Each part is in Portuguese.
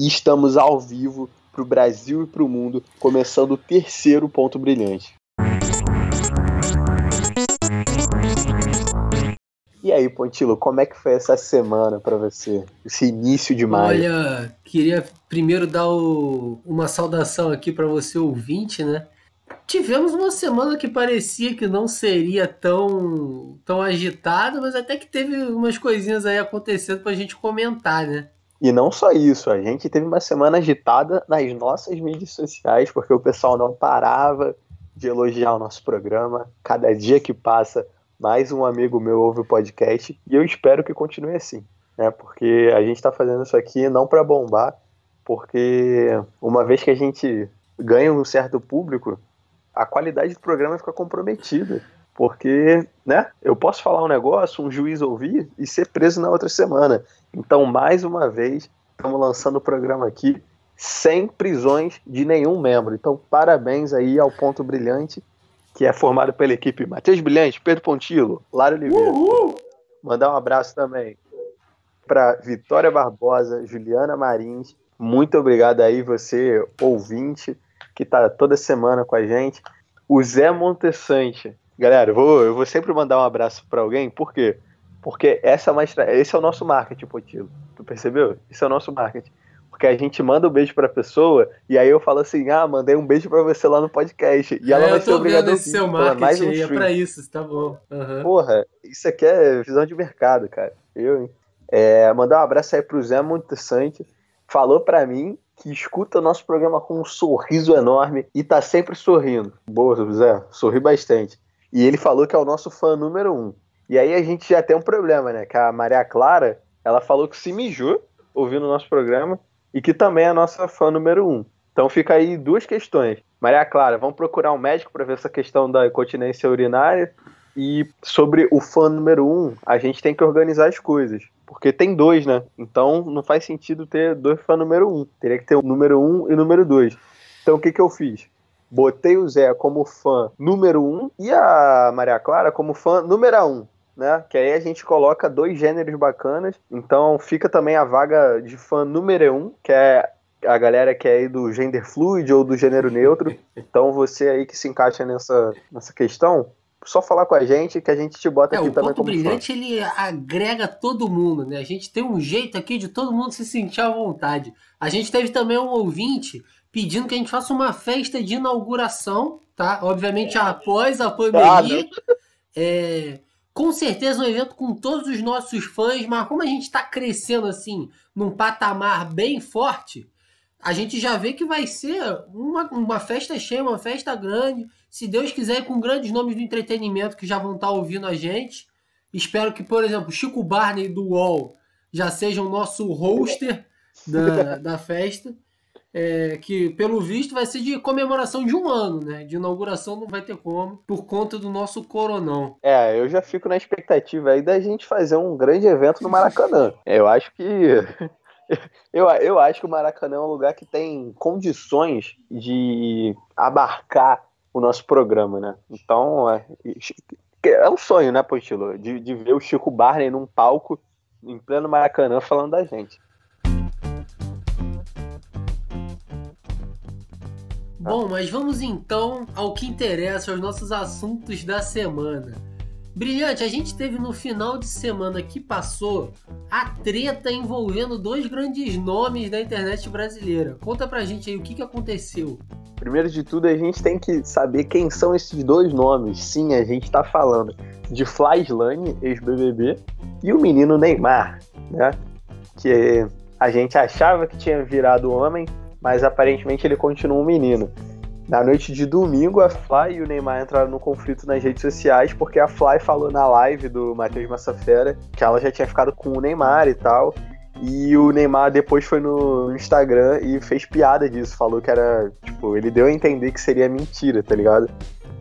e estamos ao vivo para o Brasil e para o mundo, começando o terceiro ponto brilhante. E aí, Pontilo, como é que foi essa semana para você? Esse início de maio? Olha, queria primeiro dar o, uma saudação aqui para você ouvinte, né? Tivemos uma semana que parecia que não seria tão, tão agitada, mas até que teve umas coisinhas aí acontecendo pra gente comentar, né? E não só isso, a gente teve uma semana agitada nas nossas mídias sociais, porque o pessoal não parava de elogiar o nosso programa. Cada dia que passa, mais um amigo meu ouve o podcast e eu espero que continue assim, né? Porque a gente está fazendo isso aqui não para bombar, porque uma vez que a gente ganha um certo público, a qualidade do programa fica comprometida. Porque, né, eu posso falar um negócio, um juiz ouvir e ser preso na outra semana. Então, mais uma vez, estamos lançando o programa aqui sem prisões de nenhum membro. Então, parabéns aí ao Ponto Brilhante que é formado pela equipe Matheus Brilhante, Pedro Pontilo, Lara Oliveira. Uhul! Mandar um abraço também para Vitória Barbosa, Juliana Marins. Muito obrigado aí, você, ouvinte, que está toda semana com a gente. O Zé Montessante. Galera, eu vou, eu vou sempre mandar um abraço para alguém, por quê? Porque essa é uma, esse é o nosso marketing, Potilo. Tu percebeu? Esse é o nosso marketing. Porque a gente manda um beijo pra pessoa e aí eu falo assim: ah, mandei um beijo pra você lá no podcast. E ela é, vai ser obrigada a ouvir. seu marketing é, mais um aí, é pra isso, tá bom. Uhum. Porra, isso aqui é visão de mercado, cara. Eu, hein? É, mandar um abraço aí pro Zé Montessante. Falou pra mim que escuta o nosso programa com um sorriso enorme e tá sempre sorrindo. Boa, Zé, sorri bastante. E ele falou que é o nosso fã número um. E aí a gente já tem um problema, né? Que a Maria Clara, ela falou que se mijou ouvindo o nosso programa e que também é a nossa fã número um. Então fica aí duas questões. Maria Clara, vamos procurar um médico para ver essa questão da incontinência urinária. E sobre o fã número um, a gente tem que organizar as coisas. Porque tem dois, né? Então não faz sentido ter dois fã número um. Teria que ter o número um e o número dois. Então o que, que eu fiz? Botei o Zé como fã número um e a Maria Clara como fã número um né? Que aí a gente coloca dois gêneros bacanas. Então fica também a vaga de fã número um, que é a galera que é aí do gender fluid ou do gênero neutro. Então você aí que se encaixa nessa, nessa questão, só falar com a gente que a gente te bota é, aqui também como brilhante fã. ele agrega todo mundo, né? A gente tem um jeito aqui de todo mundo se sentir à vontade. A gente teve também um ouvinte pedindo que a gente faça uma festa de inauguração, tá? Obviamente após a pandemia. Ah, é, com certeza um evento com todos os nossos fãs, mas como a gente está crescendo assim, num patamar bem forte, a gente já vê que vai ser uma, uma festa cheia, uma festa grande. Se Deus quiser, com grandes nomes do entretenimento que já vão estar tá ouvindo a gente. Espero que, por exemplo, Chico Barney do UOL já seja o nosso hoster da, da festa é, que pelo visto vai ser de comemoração de um ano, né? De inauguração não vai ter como, por conta do nosso coronão. É, eu já fico na expectativa aí da gente fazer um grande evento no Maracanã. eu acho que. Eu, eu acho que o Maracanã é um lugar que tem condições de abarcar o nosso programa, né? Então, é, é um sonho, né, Pontilo? De, de ver o Chico Barney num palco em pleno Maracanã falando da gente. Bom, mas vamos então ao que interessa, aos nossos assuntos da semana. Brilhante, a gente teve no final de semana que passou a treta envolvendo dois grandes nomes da internet brasileira. Conta pra gente aí o que, que aconteceu. Primeiro de tudo, a gente tem que saber quem são esses dois nomes. Sim, a gente tá falando de Flyslane, ex-BBB, e o menino Neymar, né? Que a gente achava que tinha virado homem, mas aparentemente ele continua um menino. Na noite de domingo, a Fly e o Neymar entraram no conflito nas redes sociais, porque a Fly falou na live do Matheus Massafera que ela já tinha ficado com o Neymar e tal. E o Neymar depois foi no Instagram e fez piada disso, falou que era, tipo, ele deu a entender que seria mentira, tá ligado?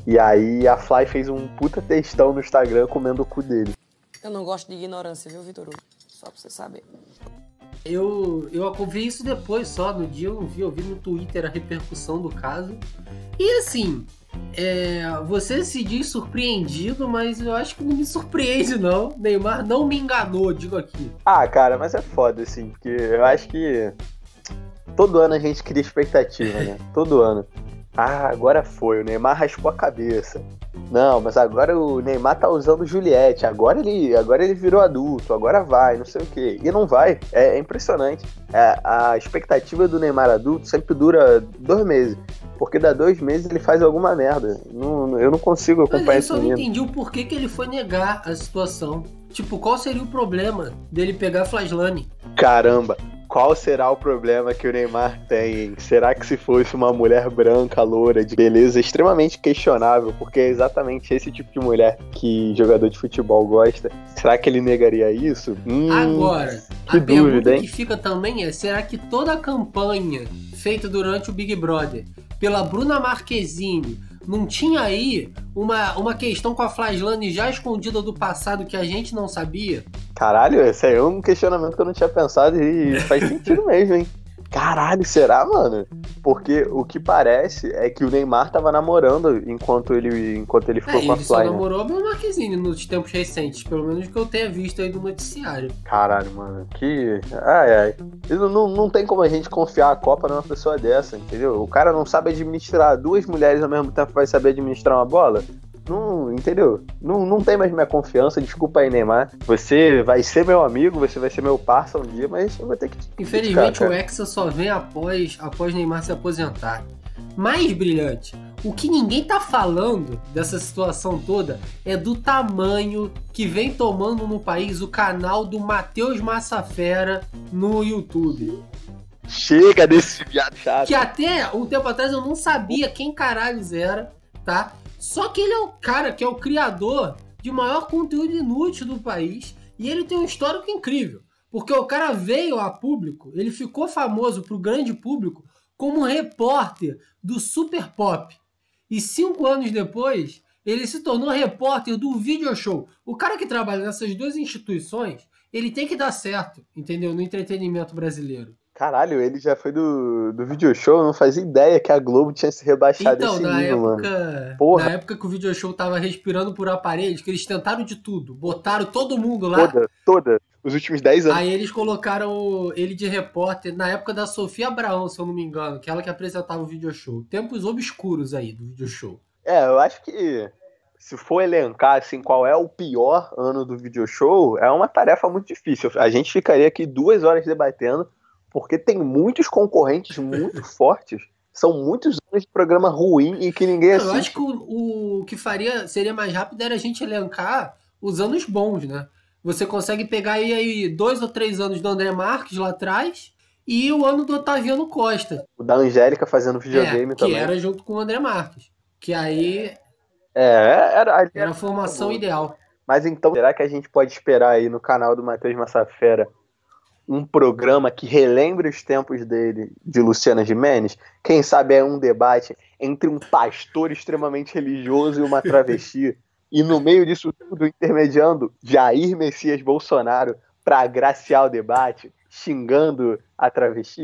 E aí a Fly fez um puta textão no Instagram comendo o cu dele. Eu não gosto de ignorância, viu, Vitor? Só pra você saber. Eu, eu vi isso depois só, no dia eu vi, eu vi no Twitter a repercussão do caso. E assim, é, você se diz surpreendido, mas eu acho que não me surpreende, não. Neymar não me enganou, digo aqui. Ah, cara, mas é foda, assim, porque eu acho que. todo ano a gente cria expectativa, né? Todo ano. Ah, agora foi, o Neymar raspou a cabeça. Não, mas agora o Neymar tá usando Juliette, agora ele, agora ele virou adulto, agora vai, não sei o quê. E não vai, é, é impressionante. É, a expectativa do Neymar adulto sempre dura dois meses. Porque dá dois meses ele faz alguma merda. Não, eu não consigo acompanhar menino. Eu só não entendi o porquê que ele foi negar a situação. Tipo, qual seria o problema dele pegar a Flaslane? Caramba, qual será o problema que o Neymar tem? Será que se fosse uma mulher branca, loura, de beleza extremamente questionável, porque é exatamente esse tipo de mulher que jogador de futebol gosta, será que ele negaria isso? Hum, Agora, que a dúvida, pergunta hein? que fica também é: será que toda a campanha feita durante o Big Brother pela Bruna Marquezine não tinha aí uma, uma questão com a Flaslane já escondida do passado que a gente não sabia? Caralho, esse aí é um questionamento que eu não tinha pensado e faz sentido mesmo, hein? Caralho, será, mano? Porque o que parece é que o Neymar tava namorando enquanto ele, enquanto ele ficou é, com a Fly. Ele só né? namorou a Bruna Marquezine nos tempos recentes, pelo menos que eu tenha visto aí no noticiário. Caralho, mano, que. Ai, ai. Não, não, não tem como a gente confiar a Copa numa pessoa dessa, entendeu? O cara não sabe administrar duas mulheres ao mesmo tempo vai saber administrar uma bola? Não, entendeu? Não, não tem mais minha confiança. Desculpa aí, Neymar. Você vai ser meu amigo, você vai ser meu parça um dia, mas eu vou ter que. Infelizmente, o Hexa só vem após, após Neymar se aposentar. Mais brilhante, o que ninguém tá falando dessa situação toda é do tamanho que vem tomando no país o canal do Matheus Massafera no YouTube. Chega desse viado chato. Que até um tempo atrás eu não sabia quem caralhos era, tá? Só que ele é o cara que é o criador de maior conteúdo inútil do país e ele tem um histórico incrível. Porque o cara veio a público, ele ficou famoso para o grande público como repórter do Super Pop. E cinco anos depois, ele se tornou repórter do Video Show. O cara que trabalha nessas duas instituições, ele tem que dar certo, entendeu? No entretenimento brasileiro. Caralho, ele já foi do, do video show, não fazia ideia que a Globo tinha se rebaixado então, esse na nível, época, mano. Porra. Na época que o video show tava respirando por aparelhos, que eles tentaram de tudo, botaram todo mundo lá. Toda, toda. Os últimos 10 anos. Aí eles colocaram ele de repórter na época da Sofia Abraão, se eu não me engano, que é ela que apresentava o video show. Tempos obscuros aí do video show. É, eu acho que se for elencar assim, qual é o pior ano do video show, é uma tarefa muito difícil. A gente ficaria aqui duas horas debatendo porque tem muitos concorrentes muito fortes. São muitos anos de programa ruim e que ninguém assiste. Eu acho que o, o que faria seria mais rápido era a gente elencar os anos bons, né? Você consegue pegar aí, aí dois ou três anos do André Marques lá atrás e o ano do Otaviano Costa. O da Angélica fazendo videogame é, também. Que era junto com o André Marques. Que aí. É, era, era a formação ideal. Mas então, será que a gente pode esperar aí no canal do Matheus Massafera um programa que relembre os tempos dele, de Luciana Gimenez, quem sabe é um debate entre um pastor extremamente religioso e uma travesti, e no meio disso tudo, intermediando Jair Messias Bolsonaro para agraciar o debate, xingando a travesti.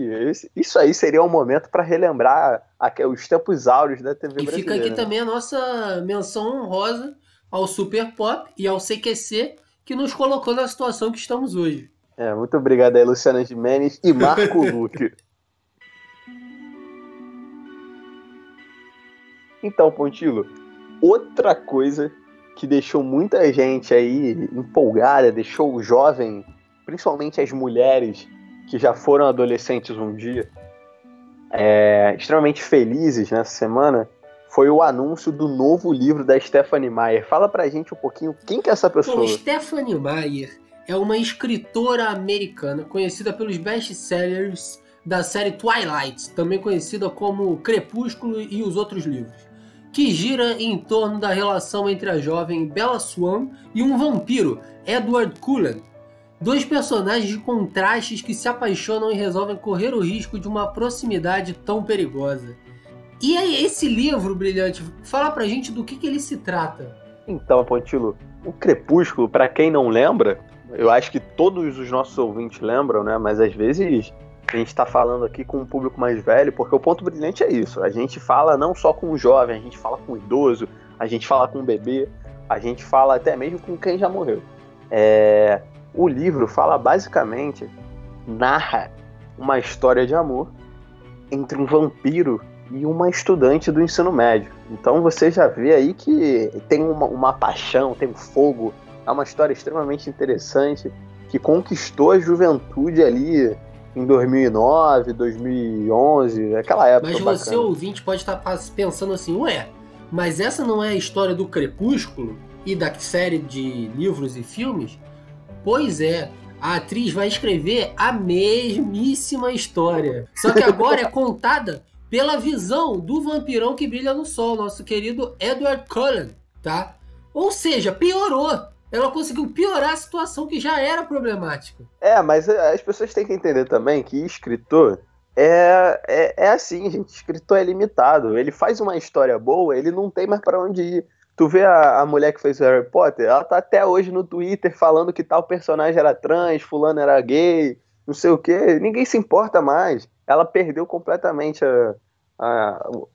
Isso aí seria um momento para relembrar os tempos áureos da TV e brasileira. E fica aqui também a nossa menção honrosa ao Super Pop e ao CQC, que nos colocou na situação que estamos hoje. É, muito obrigado aí, Luciana Gimenez e Marco Luque. Então, Pontilo, outra coisa que deixou muita gente aí empolgada, deixou o jovem, principalmente as mulheres que já foram adolescentes um dia, é, extremamente felizes nessa semana, foi o anúncio do novo livro da Stephanie Meyer. Fala pra gente um pouquinho quem que é essa pessoa. Bom, Stephanie Meyer é uma escritora americana conhecida pelos best-sellers da série Twilight, também conhecida como Crepúsculo e os outros livros, que gira em torno da relação entre a jovem Bella Swan e um vampiro, Edward Cullen. Dois personagens de contrastes que se apaixonam e resolvem correr o risco de uma proximidade tão perigosa. E aí, esse livro, Brilhante, fala pra gente do que, que ele se trata. Então, Pontilo, o Crepúsculo, para quem não lembra, eu acho que todos os nossos ouvintes lembram, né? Mas às vezes a gente está falando aqui com um público mais velho, porque o ponto brilhante é isso. A gente fala não só com o jovem, a gente fala com o idoso, a gente fala com o bebê, a gente fala até mesmo com quem já morreu. É... O livro fala basicamente, narra uma história de amor entre um vampiro e uma estudante do ensino médio. Então você já vê aí que tem uma, uma paixão, tem um fogo, é uma história extremamente interessante que conquistou a juventude ali em 2009, 2011, aquela época. Mas você, bacana. ouvinte, pode estar pensando assim, ué, mas essa não é a história do Crepúsculo e da série de livros e filmes? Pois é, a atriz vai escrever a mesmíssima história. Só que agora é contada pela visão do vampirão que brilha no sol, nosso querido Edward Cullen, tá? Ou seja, piorou. Ela conseguiu piorar a situação que já era problemática. É, mas eh, as pessoas têm que entender também que escritor é, é, é assim, gente. Escritor é limitado. Ele faz uma história boa, ele não tem mais para onde ir. Tu vê a, a mulher que fez o Harry Potter, ela tá até hoje no Twitter falando que tal personagem era trans, fulano era gay, não sei o que. Ninguém se importa mais. Ela perdeu completamente a, a, o,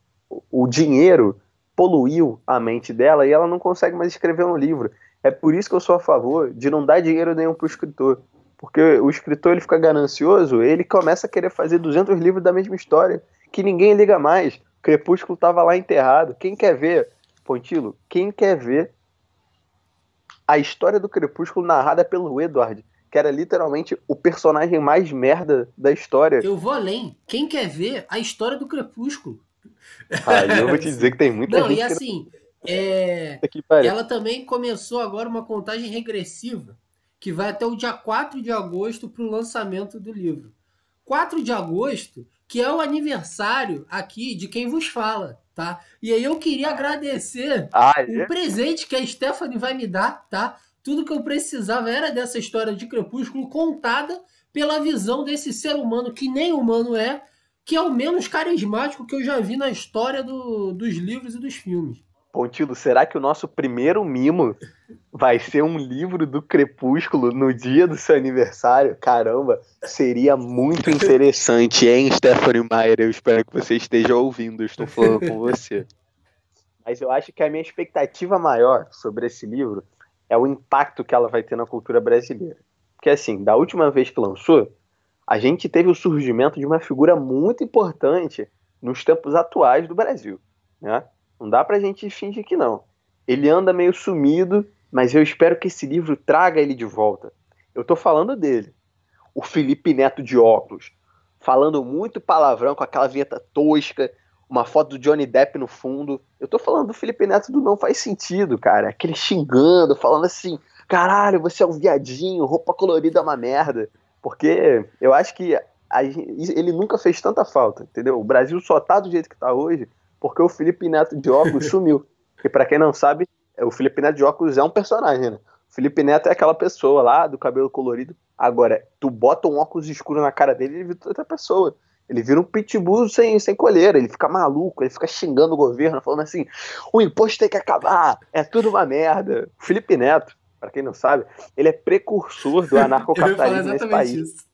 o dinheiro, poluiu a mente dela e ela não consegue mais escrever um livro. É por isso que eu sou a favor de não dar dinheiro nenhum pro escritor. Porque o escritor ele fica ganancioso, ele começa a querer fazer 200 livros da mesma história, que ninguém liga mais. Crepúsculo tava lá enterrado. Quem quer ver Pontilo, quem quer ver a história do Crepúsculo narrada pelo Edward, que era literalmente o personagem mais merda da história. Eu vou além. Quem quer ver a história do Crepúsculo? Ah, eu vou te dizer que tem muita Não, gente. E assim, é... ela também começou agora uma contagem regressiva que vai até o dia 4 de agosto para o lançamento do livro. 4 de agosto, que é o aniversário aqui de quem vos fala tá? E aí eu queria agradecer ah, é? o presente que a Stephanie vai me dar, tá? Tudo que eu precisava era dessa história de Crepúsculo contada pela visão desse ser humano que nem humano é, que é o menos carismático que eu já vi na história do, dos livros e dos filmes. Pontilo, será que o nosso primeiro mimo vai ser um livro do Crepúsculo no dia do seu aniversário? Caramba, seria muito interessante, hein, Stephanie Meyer? Eu espero que você esteja ouvindo, eu estou falando com você. Mas eu acho que a minha expectativa maior sobre esse livro é o impacto que ela vai ter na cultura brasileira. Porque, assim, da última vez que lançou, a gente teve o surgimento de uma figura muito importante nos tempos atuais do Brasil, né? Não dá pra gente fingir que não. Ele anda meio sumido, mas eu espero que esse livro traga ele de volta. Eu tô falando dele. O Felipe Neto de óculos, falando muito palavrão com aquela vinheta tosca, uma foto do Johnny Depp no fundo. Eu tô falando do Felipe Neto do Não Faz Sentido, cara. Aquele xingando, falando assim: caralho, você é um viadinho, roupa colorida é uma merda. Porque eu acho que a, ele nunca fez tanta falta, entendeu? O Brasil só tá do jeito que tá hoje porque o Felipe Neto de óculos sumiu. E para quem não sabe, o Felipe Neto de óculos é um personagem, né? O Felipe Neto é aquela pessoa lá do cabelo colorido. Agora, tu bota um óculos escuro na cara dele, ele vira outra pessoa. Ele vira um pitbull sem, sem colheira, ele fica maluco, ele fica xingando o governo, falando assim: o imposto tem que acabar, é tudo uma merda. O Felipe Neto, para quem não sabe, ele é precursor do anarcocapitalismo nesse país. Isso.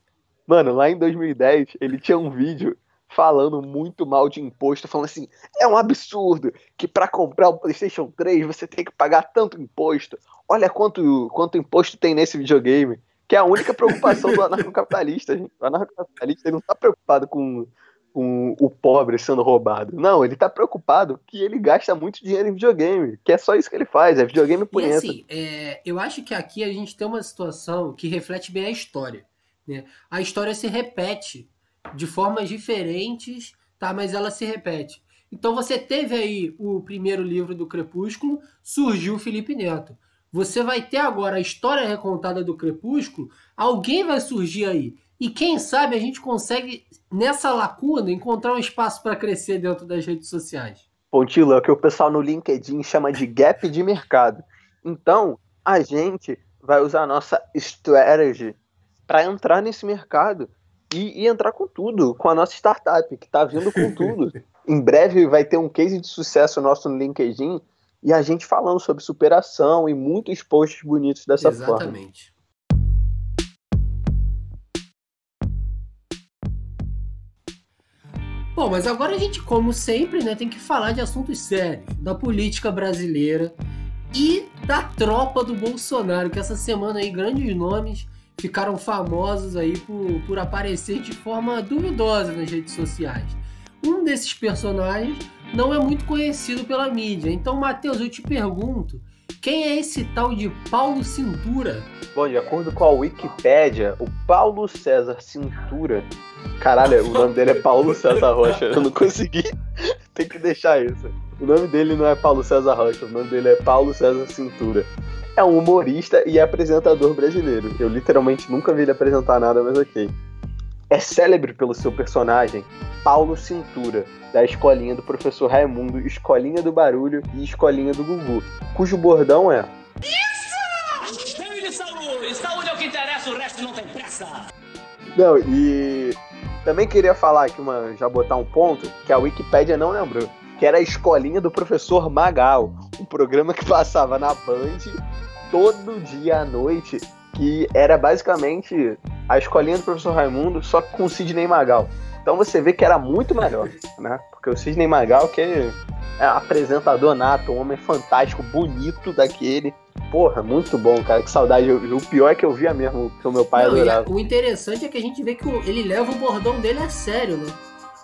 Mano, lá em 2010, ele tinha um vídeo falando muito mal de imposto, falando assim: é um absurdo que para comprar o PlayStation 3 você tem que pagar tanto imposto. Olha quanto, quanto imposto tem nesse videogame. Que é a única preocupação do anarcocapitalista, gente. O anarcocapitalista não está preocupado com, com o pobre sendo roubado. Não, ele está preocupado que ele gasta muito dinheiro em videogame. Que é só isso que ele faz, é videogame punheta. E assim, é, eu acho que aqui a gente tem uma situação que reflete bem a história. Né? A história se repete de formas diferentes, tá? Mas ela se repete. Então você teve aí o primeiro livro do Crepúsculo, surgiu o Felipe Neto. Você vai ter agora a história recontada do Crepúsculo, alguém vai surgir aí. E quem sabe a gente consegue, nessa lacuna, encontrar um espaço para crescer dentro das redes sociais. Pontilo, é o que o pessoal no LinkedIn chama de gap de mercado. Então, a gente vai usar a nossa strategy para entrar nesse mercado e, e, entrar com tudo, com a nossa startup, que está vindo com tudo. em breve vai ter um case de sucesso nosso no LinkedIn e a gente falando sobre superação e muitos posts bonitos dessa Exatamente. forma. Exatamente. Bom, mas agora a gente, como sempre, né, tem que falar de assuntos sérios, da política brasileira e da tropa do Bolsonaro, que essa semana aí grandes nomes ficaram famosos aí por, por aparecer de forma duvidosa nas redes sociais. Um desses personagens não é muito conhecido pela mídia. Então, Matheus, eu te pergunto, quem é esse tal de Paulo Cintura? Bom, de acordo com a Wikipédia, o Paulo César Cintura. Caralho, o nome dele é Paulo César Rocha. Eu não consegui. Tem que deixar isso. O nome dele não é Paulo César Rocha, o nome dele é Paulo César Cintura. É um humorista e apresentador brasileiro. Eu literalmente nunca vi ele apresentar nada, mas ok. É célebre pelo seu personagem, Paulo Cintura, da escolinha do professor Raimundo, Escolinha do Barulho e Escolinha do Gugu, cujo bordão é. Isso! É o que interessa, o resto não tem pressa! Não, e também queria falar aqui, uma, já botar um ponto, que a Wikipédia não lembrou, que era a escolinha do professor Magal, um programa que passava na Band todo dia à noite, que era basicamente a escolinha do professor Raimundo, só com Sidney Magal. Então você vê que era muito melhor, né? Porque o Sidney Magal, que é, é apresentador nato, um homem fantástico, bonito daquele. Porra, muito bom, cara. Que saudade. O pior é que eu via mesmo que o meu pai Não, adorava. O interessante é que a gente vê que ele leva o bordão dele a sério, né?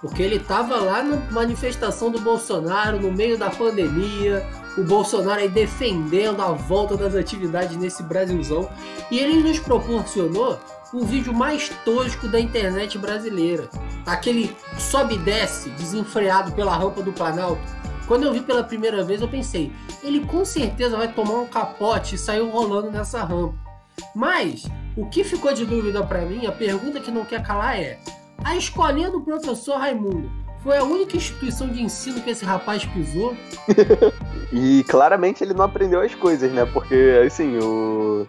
Porque ele tava lá na manifestação do Bolsonaro, no meio da pandemia, o Bolsonaro aí defendendo a volta das atividades nesse Brasilzão. E ele nos proporcionou o vídeo mais tosco da internet brasileira. Aquele sobe e desce, desenfreado pela rampa do Planalto. Quando eu vi pela primeira vez, eu pensei, ele com certeza vai tomar um capote e sair rolando nessa rampa. Mas, o que ficou de dúvida para mim, a pergunta que não quer calar é: a escolinha do professor Raimundo foi a única instituição de ensino que esse rapaz pisou? e claramente ele não aprendeu as coisas, né? Porque, assim, o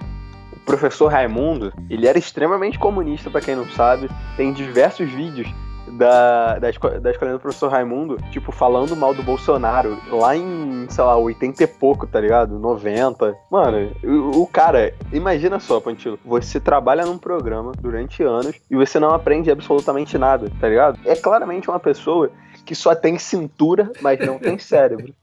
professor Raimundo, ele era extremamente comunista, para quem não sabe. Tem diversos vídeos da, da, esco da escolinha do professor Raimundo, tipo, falando mal do Bolsonaro, lá em, sei lá, 80 e pouco, tá ligado? 90. Mano, o, o cara, imagina só, Pantilo, você trabalha num programa durante anos e você não aprende absolutamente nada, tá ligado? É claramente uma pessoa que só tem cintura, mas não tem cérebro.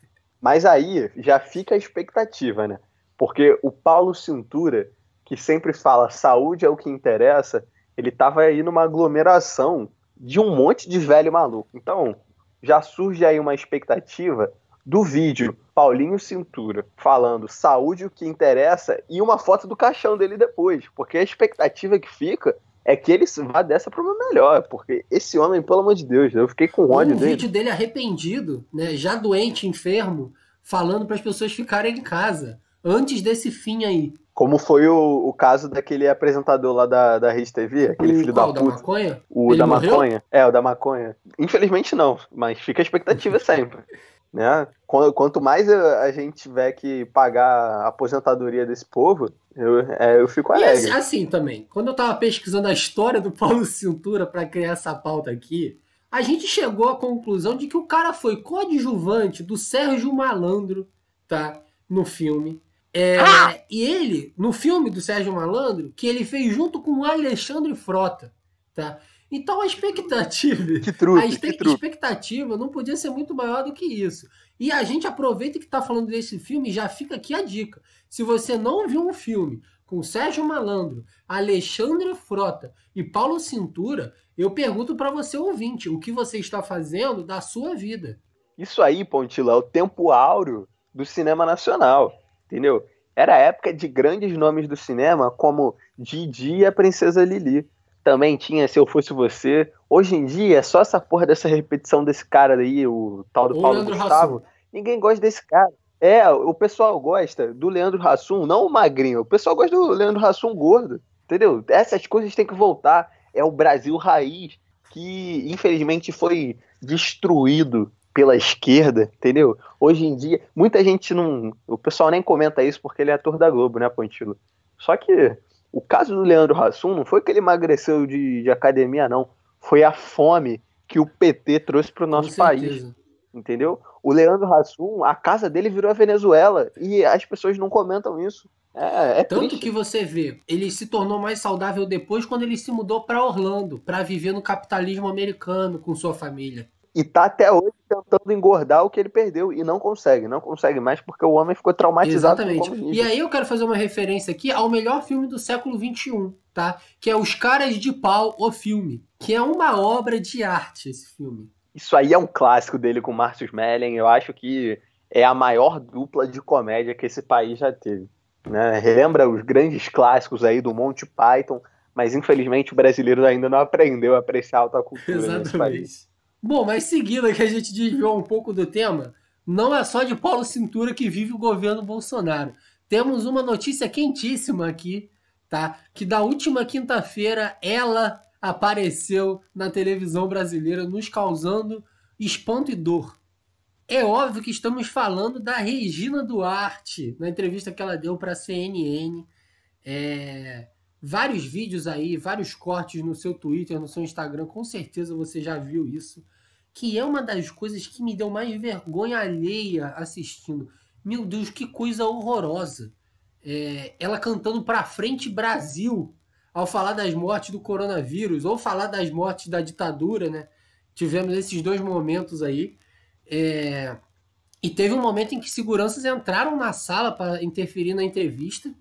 Mas aí já fica a expectativa, né? Porque o Paulo Cintura, que sempre fala saúde é o que interessa, ele tava aí numa aglomeração de um monte de velho maluco. Então, já surge aí uma expectativa do vídeo Paulinho Cintura falando saúde o que interessa e uma foto do caixão dele depois, porque a expectativa que fica é que ele vá dessa para uma melhor, porque esse homem, pelo amor de Deus, eu fiquei com ódio um dele. Um vídeo dele arrependido, né, já doente, enfermo, falando para as pessoas ficarem em casa antes desse fim aí. Como foi o, o caso daquele apresentador lá da, da Rede TV, aquele o, filho qual, da puta. da maconha? O Ele da morreu? maconha. É, o da maconha. Infelizmente não, mas fica a expectativa sempre. Né? Quanto mais a gente tiver que pagar a aposentadoria desse povo, eu, é, eu fico alegre. E assim, assim, também, quando eu tava pesquisando a história do Paulo Cintura para criar essa pauta aqui, a gente chegou à conclusão de que o cara foi coadjuvante do Sérgio Malandro, tá? No filme. É, ah! E ele, no filme do Sérgio Malandro, que ele fez junto com o Alexandre Frota, tá? Então a expectativa, que truque, a que expectativa não podia ser muito maior do que isso. E a gente aproveita que está falando desse filme e já fica aqui a dica. Se você não viu um filme com Sérgio Malandro, Alexandre Frota e Paulo Cintura, eu pergunto para você ouvinte, o que você está fazendo da sua vida? Isso aí, Pontila, é o tempo áureo do cinema nacional entendeu? Era a época de grandes nomes do cinema, como Didi e a Princesa Lili. Também tinha Se Eu Fosse Você. Hoje em dia, é só essa porra dessa repetição desse cara aí, o tal do o Paulo Leandro Gustavo. Hassum. Ninguém gosta desse cara. É, o pessoal gosta do Leandro Hassum, não o magrinho. O pessoal gosta do Leandro Hassum gordo, entendeu? Essas coisas têm que voltar. É o Brasil raiz que, infelizmente, foi destruído pela esquerda, entendeu? Hoje em dia, muita gente não. O pessoal nem comenta isso porque ele é ator da Globo, né, Pontilo? Só que o caso do Leandro Hassum não foi que ele emagreceu de, de academia, não. Foi a fome que o PT trouxe para o nosso país. Entendeu? O Leandro Hassum, a casa dele virou a Venezuela e as pessoas não comentam isso. É, é Tanto triste. que você vê, ele se tornou mais saudável depois quando ele se mudou para Orlando, para viver no capitalismo americano com sua família e tá até hoje tentando engordar o que ele perdeu e não consegue, não consegue mais porque o homem ficou traumatizado. Exatamente. E aí eu quero fazer uma referência aqui ao melhor filme do século XXI, tá? Que é Os Caras de Pau, o filme. Que é uma obra de arte esse filme. Isso aí é um clássico dele com Márcio Mellen. Eu acho que é a maior dupla de comédia que esse país já teve. Né? Relembra os grandes clássicos aí do Monty Python, mas infelizmente o brasileiro ainda não aprendeu a apreciar a alta cultura Exatamente. nesse país. Bom, mas seguindo aqui a gente desviou um pouco do tema, não é só de Paulo Cintura que vive o governo Bolsonaro. Temos uma notícia quentíssima aqui, tá? Que da última quinta-feira ela apareceu na televisão brasileira nos causando espanto e dor. É óbvio que estamos falando da Regina Duarte, na entrevista que ela deu para a CNN. É, vários vídeos aí, vários cortes no seu Twitter, no seu Instagram, com certeza você já viu isso. Que é uma das coisas que me deu mais vergonha alheia assistindo. Meu Deus, que coisa horrorosa. É, ela cantando pra frente Brasil ao falar das mortes do coronavírus, ou falar das mortes da ditadura, né? Tivemos esses dois momentos aí. É... E teve um momento em que seguranças entraram na sala para interferir na entrevista.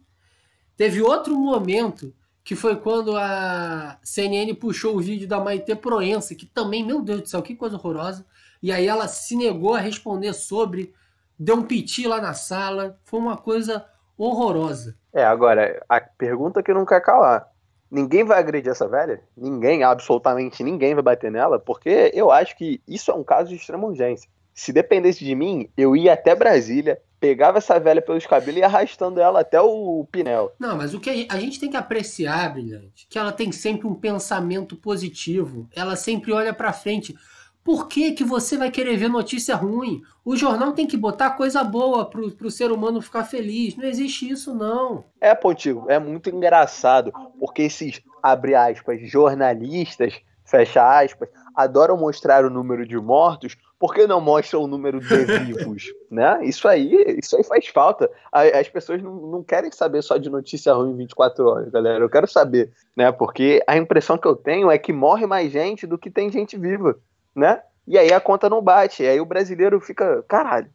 Teve outro momento que foi quando a CNN puxou o vídeo da Maite Proença, que também, meu Deus do céu, que coisa horrorosa. E aí ela se negou a responder sobre, deu um piti lá na sala, foi uma coisa horrorosa. É, agora, a pergunta que não quer calar. Ninguém vai agredir essa velha? Ninguém, absolutamente ninguém vai bater nela, porque eu acho que isso é um caso de extrema urgência. Se dependesse de mim, eu ia até Brasília, pegava essa velha pelos cabelos e ia arrastando ela até o Pinel. Não, mas o que a gente tem que apreciar, Brilhante, que ela tem sempre um pensamento positivo. Ela sempre olha para frente. Por que, que você vai querer ver notícia ruim? O jornal tem que botar coisa boa pro, pro ser humano ficar feliz. Não existe isso, não. É, Pontigo, é muito engraçado, porque esses, abre aspas, jornalistas, fecha aspas, adoram mostrar o número de mortos, por que não mostram o número de vivos? né? Isso aí, isso aí faz falta. As pessoas não, não querem saber só de notícia ruim 24 horas, galera. Eu quero saber, né? Porque a impressão que eu tenho é que morre mais gente do que tem gente viva, né? E aí a conta não bate. E aí o brasileiro fica, caralho,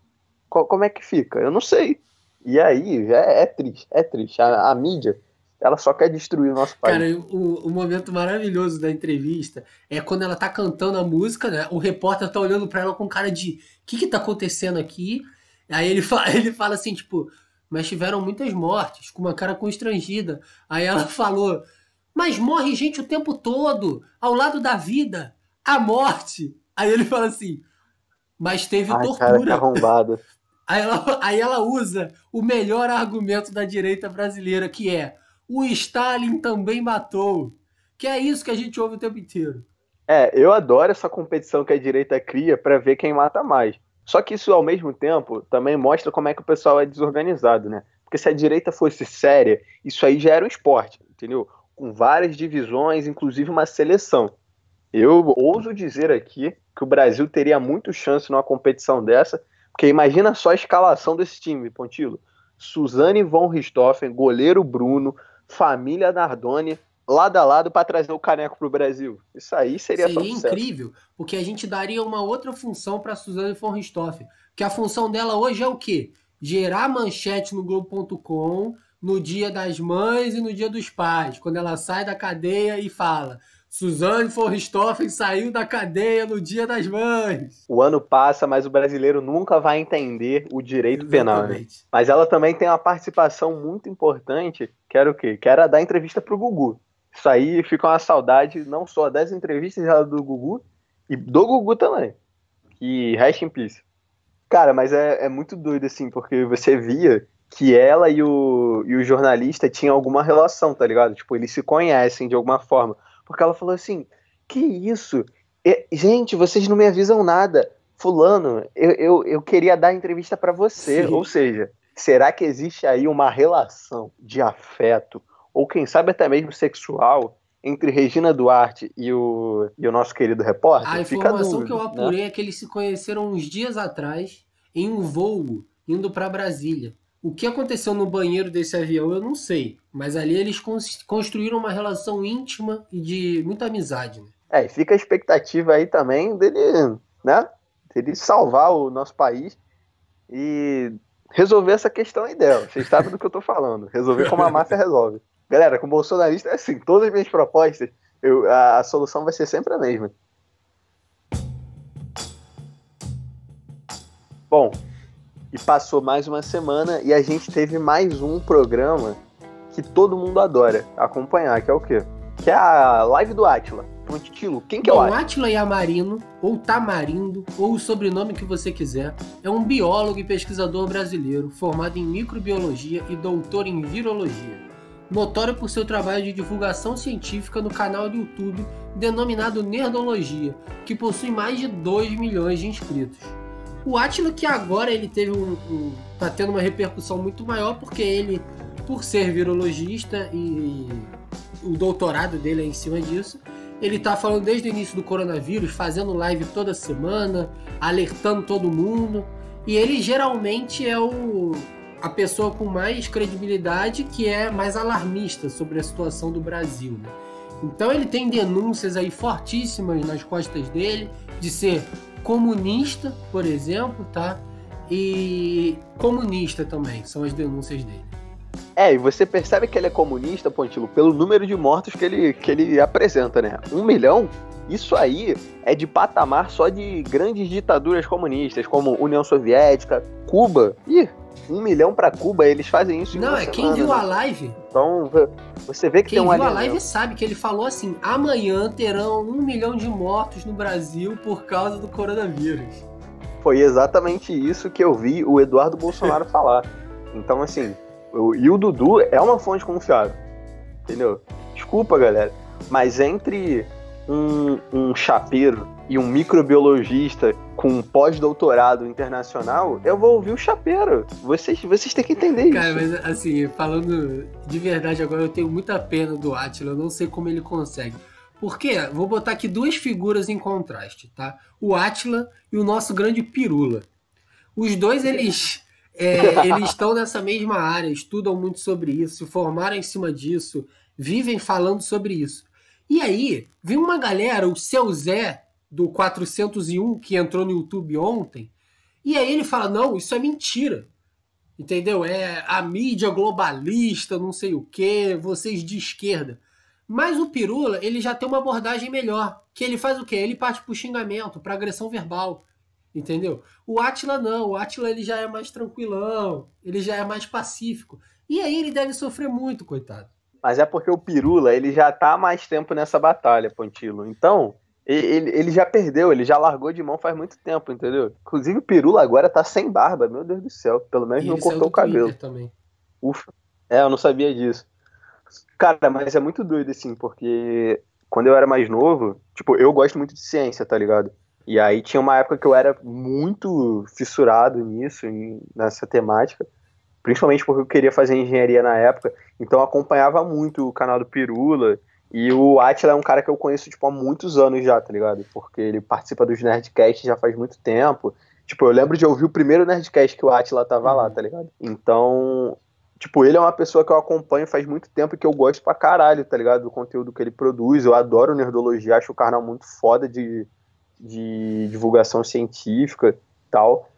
como é que fica? Eu não sei. E aí é, é triste, é triste. A, a mídia ela só quer destruir o nosso país. Cara, o, o momento maravilhoso da entrevista é quando ela tá cantando a música, né? O repórter tá olhando para ela com cara de: o que que tá acontecendo aqui? Aí ele fala, ele fala assim, tipo, mas tiveram muitas mortes, com uma cara constrangida. Aí ela falou: mas morre gente o tempo todo, ao lado da vida, a morte. Aí ele fala assim: mas teve Ai, tortura. Cara, Aí ela, aí ela usa o melhor argumento da direita brasileira, que é o Stalin também matou. Que é isso que a gente ouve o tempo inteiro. É, eu adoro essa competição que a direita cria para ver quem mata mais. Só que isso, ao mesmo tempo, também mostra como é que o pessoal é desorganizado, né? Porque se a direita fosse séria, isso aí já era um esporte, entendeu? Com várias divisões, inclusive uma seleção. Eu ouso dizer aqui que o Brasil teria muito chance numa competição dessa, porque imagina só a escalação desse time, Pontilo. Suzane von Richthofen, goleiro Bruno, família Nardoni lado a lado para trazer o caneco para o Brasil. Isso aí seria Seria incrível, porque a gente daria uma outra função para Suzane von Richthofen, que a função dela hoje é o quê? Gerar manchete no Globo.com no dia das mães e no dia dos pais, quando ela sai da cadeia e fala Suzane von Richthofen saiu da cadeia no Dia das Mães. O ano passa, mas o brasileiro nunca vai entender o direito Exatamente. penal. Né? Mas ela também tem uma participação muito importante, que era o quê? Que era dar entrevista pro Gugu. Isso aí fica uma saudade não só das entrevistas do Gugu, e do Gugu também. Que rest in peace. Cara, mas é, é muito doido, assim, porque você via que ela e o, e o jornalista tinham alguma relação, tá ligado? Tipo, eles se conhecem de alguma forma porque ela falou assim: Que isso? gente, vocês não me avisam nada. Fulano, eu, eu, eu queria dar entrevista para você. Sim. Ou seja, será que existe aí uma relação de afeto, ou quem sabe até mesmo sexual, entre Regina Duarte e o, e o nosso querido repórter? A informação dúvida, que eu né? apurei né? é que eles se conheceram uns dias atrás em um voo indo para Brasília. O que aconteceu no banheiro desse avião eu não sei, mas ali eles construíram uma relação íntima e de muita amizade. Né? É, fica a expectativa aí também dele, né? Dele salvar o nosso país e resolver essa questão aí dela. Vocês sabem do que eu tô falando. Resolver como a máfia resolve. Galera, com bolsonarista é assim, todas as minhas propostas, eu, a, a solução vai ser sempre a mesma. Bom, e passou mais uma semana e a gente teve mais um programa que todo mundo adora acompanhar, que é o quê? Que é a live do Atila. Pontilo, quem que é o Atila? Atila Yamarino, ou Tamarindo, ou o sobrenome que você quiser, é um biólogo e pesquisador brasileiro formado em microbiologia e doutor em virologia. Notório por seu trabalho de divulgação científica no canal do YouTube denominado Nerdologia, que possui mais de 2 milhões de inscritos. O Atila que agora ele teve um, um tá tendo uma repercussão muito maior porque ele, por ser virologista e o doutorado dele é em cima disso, ele tá falando desde o início do coronavírus, fazendo live toda semana, alertando todo mundo. E ele geralmente é o, a pessoa com mais credibilidade que é mais alarmista sobre a situação do Brasil. Né? Então ele tem denúncias aí fortíssimas nas costas dele de ser comunista, por exemplo, tá? E comunista também, são as denúncias dele. É, e você percebe que ele é comunista, Pontilo, pelo número de mortos que ele, que ele apresenta, né? Um milhão? Isso aí é de patamar só de grandes ditaduras comunistas, como União Soviética, Cuba. Ih, um milhão para Cuba, eles fazem isso Não, é semana, quem viu né? a live. Então, você vê que quem tem um viu a live sabe que ele falou assim: amanhã terão um milhão de mortos no Brasil por causa do coronavírus. Foi exatamente isso que eu vi o Eduardo Bolsonaro falar. Então, assim, e o Dudu é uma fonte confiável. Entendeu? Desculpa, galera. Mas entre um, um chapeiro e um microbiologista com pós-doutorado internacional, eu vou ouvir o chapeiro. Vocês, vocês têm que entender Cara, isso. Cara, mas assim, falando de verdade agora, eu tenho muita pena do Atila, eu não sei como ele consegue. Porque, vou botar aqui duas figuras em contraste, tá? O Atila e o nosso grande Pirula. Os dois, eles, é, eles estão nessa mesma área, estudam muito sobre isso, se formaram em cima disso, vivem falando sobre isso. E aí, vem uma galera, o seu Zé, do 401, que entrou no YouTube ontem, e aí ele fala: não, isso é mentira. Entendeu? É a mídia globalista, não sei o que, vocês de esquerda. Mas o Pirula, ele já tem uma abordagem melhor. Que ele faz o quê? Ele parte pro xingamento, pra agressão verbal. Entendeu? O Atila não. O Atila ele já é mais tranquilão, ele já é mais pacífico. E aí ele deve sofrer muito, coitado. Mas é porque o Pirula, ele já tá há mais tempo nessa batalha, Pontilo. Então, ele, ele já perdeu, ele já largou de mão faz muito tempo, entendeu? Inclusive o Pirula agora tá sem barba, meu Deus do céu. Pelo menos e não cortou o cabelo. Também. Ufa. É, eu não sabia disso. Cara, mas é muito doido, assim, porque quando eu era mais novo, tipo, eu gosto muito de ciência, tá ligado? E aí tinha uma época que eu era muito fissurado nisso, nessa temática principalmente porque eu queria fazer engenharia na época, então eu acompanhava muito o canal do Pirula, e o Atila é um cara que eu conheço, tipo, há muitos anos já, tá ligado? Porque ele participa dos Nerdcasts já faz muito tempo. Tipo, eu lembro de ouvir o primeiro Nerdcast que o Atila tava lá, tá ligado? Então, tipo, ele é uma pessoa que eu acompanho faz muito tempo e que eu gosto pra caralho, tá ligado? Do conteúdo que ele produz. Eu adoro Nerdologia, acho o canal muito foda de, de divulgação científica e tal.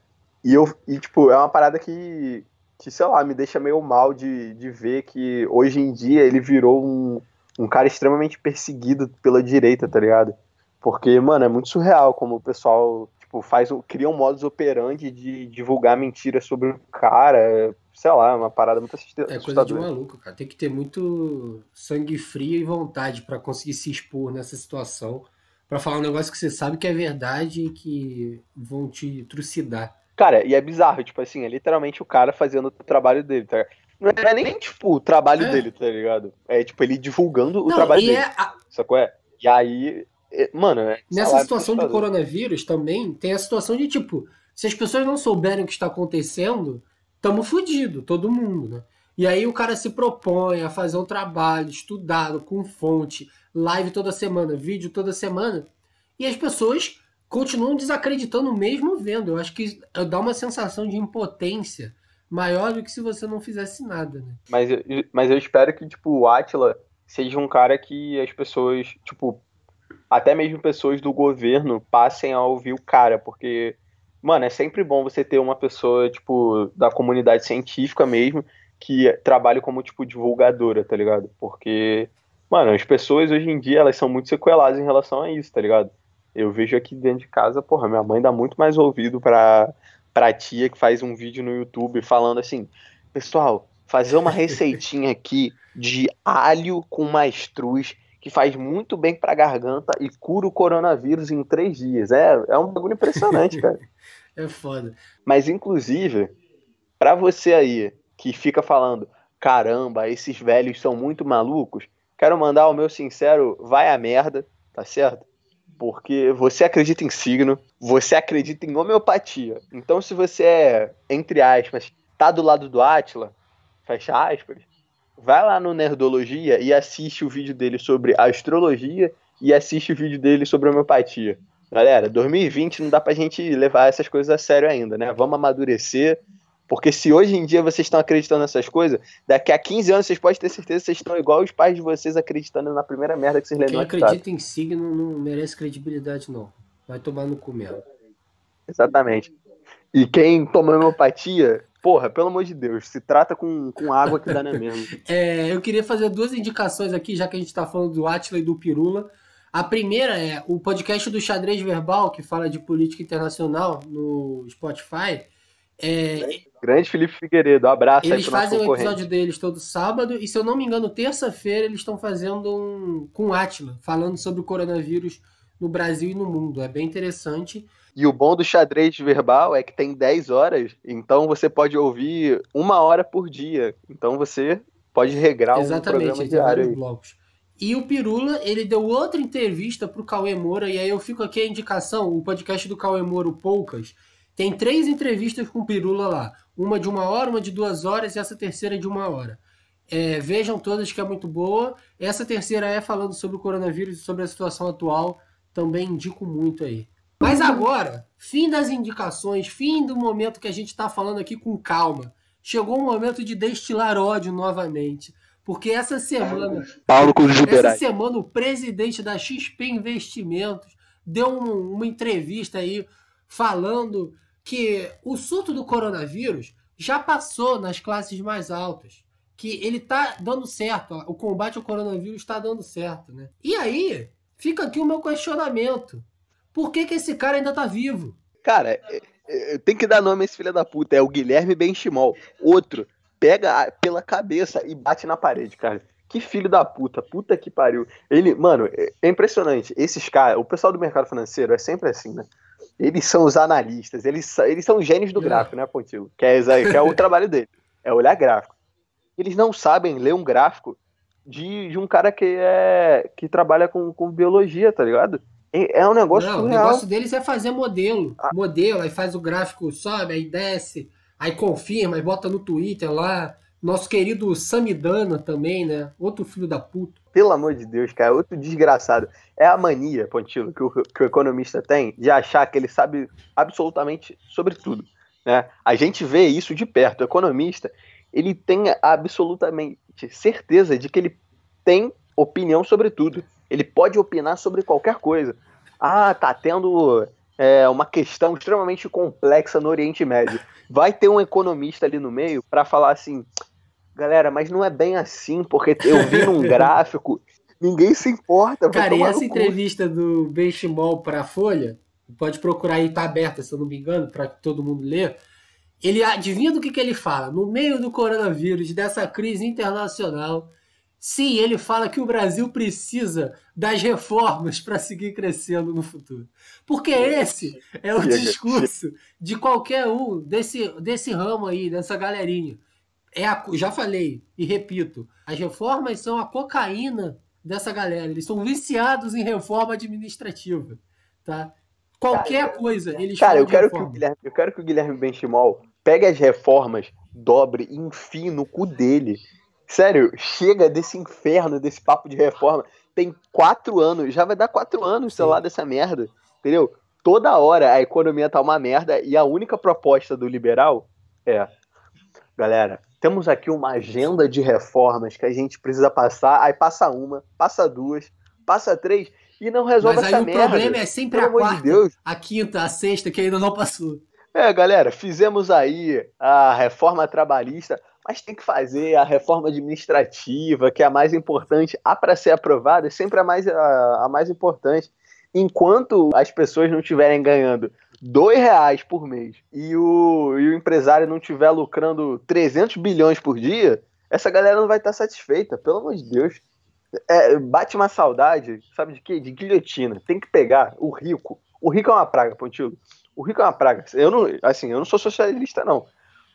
E, eu, e, tipo, é uma parada que, que, sei lá, me deixa meio mal de, de ver que hoje em dia ele virou um, um cara extremamente perseguido pela direita, tá ligado? Porque, mano, é muito surreal como o pessoal, tipo, faz, cria um modus operandi de divulgar mentiras sobre o cara, sei lá, é uma parada muito assustadora. É coisa de maluco, cara. Tem que ter muito sangue frio e vontade para conseguir se expor nessa situação, para falar um negócio que você sabe que é verdade e que vão te trucidar. Cara, e é bizarro, tipo assim, é literalmente o cara fazendo o trabalho dele, tá? Não é nem, tipo, o trabalho é. dele, tá ligado? É, tipo, ele divulgando o Não, trabalho dele. É a... Sacou? É? E aí, é, mano... É, Nessa situação do coronavírus também, tem a situação de, tipo, se as pessoas não souberem o que está acontecendo, tamo fudido, todo mundo, né? E aí o cara se propõe a fazer um trabalho estudado, com fonte, live toda semana, vídeo toda semana, e as pessoas continuam desacreditando mesmo vendo. Eu acho que dá uma sensação de impotência maior do que se você não fizesse nada, né? Mas, mas eu espero que, tipo, o Atila seja um cara que as pessoas, tipo, até mesmo pessoas do governo passem a ouvir o cara, porque, mano, é sempre bom você ter uma pessoa, tipo, da comunidade científica mesmo, que trabalhe como, tipo, divulgadora, tá ligado? Porque, mano, as pessoas hoje em dia, elas são muito sequeladas em relação a isso, tá ligado? Eu vejo aqui dentro de casa, porra, minha mãe dá muito mais ouvido pra, pra tia que faz um vídeo no YouTube falando assim, pessoal, fazer uma receitinha aqui de alho com mastruz que faz muito bem pra garganta e cura o coronavírus em três dias. É, é um bagulho impressionante, cara. é foda. Mas, inclusive, pra você aí que fica falando, caramba, esses velhos são muito malucos, quero mandar o meu sincero, vai a merda, tá certo? Porque você acredita em signo, você acredita em homeopatia. Então, se você é, entre aspas, tá do lado do Átila, fecha aspas, vai lá no Nerdologia e assiste o vídeo dele sobre astrologia e assiste o vídeo dele sobre homeopatia. Galera, 2020 não dá pra gente levar essas coisas a sério ainda, né? Vamos amadurecer, porque se hoje em dia vocês estão acreditando nessas coisas, daqui a 15 anos vocês podem ter certeza que vocês estão igual os pais de vocês acreditando na primeira merda que vocês leram Quem acredita em signo não merece credibilidade, não. Vai tomar no cu mesmo. Exatamente. E quem toma homeopatia Porra, pelo amor de Deus, se trata com, com água que dá na mesma. é, eu queria fazer duas indicações aqui, já que a gente está falando do Atila e do Pirula. A primeira é o podcast do Xadrez Verbal, que fala de política internacional no Spotify. É, Grande Felipe Figueiredo, abraço Eles fazem o episódio deles todo sábado, e se eu não me engano, terça-feira eles estão fazendo um com o Atila, falando sobre o coronavírus no Brasil e no mundo. É bem interessante. E o bom do xadrez verbal é que tem 10 horas, então você pode ouvir uma hora por dia. Então você pode regrar Exatamente, um programa diário. Blocos. E o Pirula, ele deu outra entrevista pro Cauê Moura, e aí eu fico aqui a indicação, o podcast do Cauê Moura, o Poucas, tem três entrevistas com Pirula lá. Uma de uma hora, uma de duas horas e essa terceira de uma hora. É, vejam todas que é muito boa. Essa terceira é falando sobre o coronavírus e sobre a situação atual. Também indico muito aí. Mas agora, fim das indicações, fim do momento que a gente está falando aqui com calma. Chegou o momento de destilar ódio novamente. Porque essa semana. Paulo Essa semana, o presidente da XP Investimentos deu um, uma entrevista aí falando que o surto do coronavírus já passou nas classes mais altas. Que ele tá dando certo. O combate ao coronavírus está dando certo, né? E aí, fica aqui o meu questionamento. Por que, que esse cara ainda tá vivo? Cara, é, é, tem que dar nome a esse filho da puta. É o Guilherme Benchimol. Outro, pega pela cabeça e bate na parede, cara. Que filho da puta, puta que pariu. Ele, mano, é, é impressionante. Esses caras, o pessoal do mercado financeiro é sempre assim, né? Eles são os analistas, eles, eles são gênios do gráfico, né, Pontilho? Que é, que é o trabalho dele, é olhar gráfico. Eles não sabem ler um gráfico de, de um cara que é que trabalha com, com biologia, tá ligado? É um negócio Não, surreal. O negócio deles é fazer modelo. Ah. Modelo, aí faz o gráfico, sobe, aí desce, aí confirma, aí bota no Twitter lá. Nosso querido Samidana também, né? Outro filho da puta. Pelo amor de Deus, cara, outro desgraçado. É a mania, Pontilo, que o, que o economista tem de achar que ele sabe absolutamente sobre tudo. Né? A gente vê isso de perto. O economista, ele tem absolutamente certeza de que ele tem opinião sobre tudo. Ele pode opinar sobre qualquer coisa. Ah, tá tendo é, uma questão extremamente complexa no Oriente Médio. Vai ter um economista ali no meio para falar assim, galera, mas não é bem assim, porque eu vi num gráfico, ninguém se importa. Cara, e essa entrevista do Benchimol para a Folha, pode procurar aí, tá aberta, se eu não me engano, para todo mundo ler. Ele adivinha do que, que ele fala? No meio do coronavírus, dessa crise internacional, Sim, ele fala que o Brasil precisa das reformas para seguir crescendo no futuro. Porque esse é o discurso de qualquer um desse, desse ramo aí, dessa galerinha. É a, já falei e repito, as reformas são a cocaína dessa galera. Eles são viciados em reforma administrativa, tá? Qualquer cara, coisa eles Cara, eu quero, que o Guilherme, eu quero que o Guilherme Benchimol pegue as reformas, dobre e enfie no cu dele Sério, chega desse inferno, desse papo de reforma. Tem quatro anos, já vai dar quatro anos, sei lá, dessa merda. Entendeu? Toda hora a economia tá uma merda e a única proposta do liberal é: galera, temos aqui uma agenda de reformas que a gente precisa passar. Aí passa uma, passa duas, passa três e não resolve Mas essa merda. Mas aí o problema é sempre Pelo a quarta, de a quinta, a sexta que ainda não passou. É, galera, fizemos aí a reforma trabalhista mas tem que fazer a reforma administrativa, que é a mais importante, a para ser aprovada, é sempre a mais, a, a mais importante. Enquanto as pessoas não estiverem ganhando dois reais por mês e o, e o empresário não estiver lucrando 300 bilhões por dia, essa galera não vai estar satisfeita, pelo amor de Deus. É, bate uma saudade, sabe de quê? De guilhotina. Tem que pegar o rico. O rico é uma praga, Pontilho. O rico é uma praga. Eu não, assim, eu não sou socialista, não.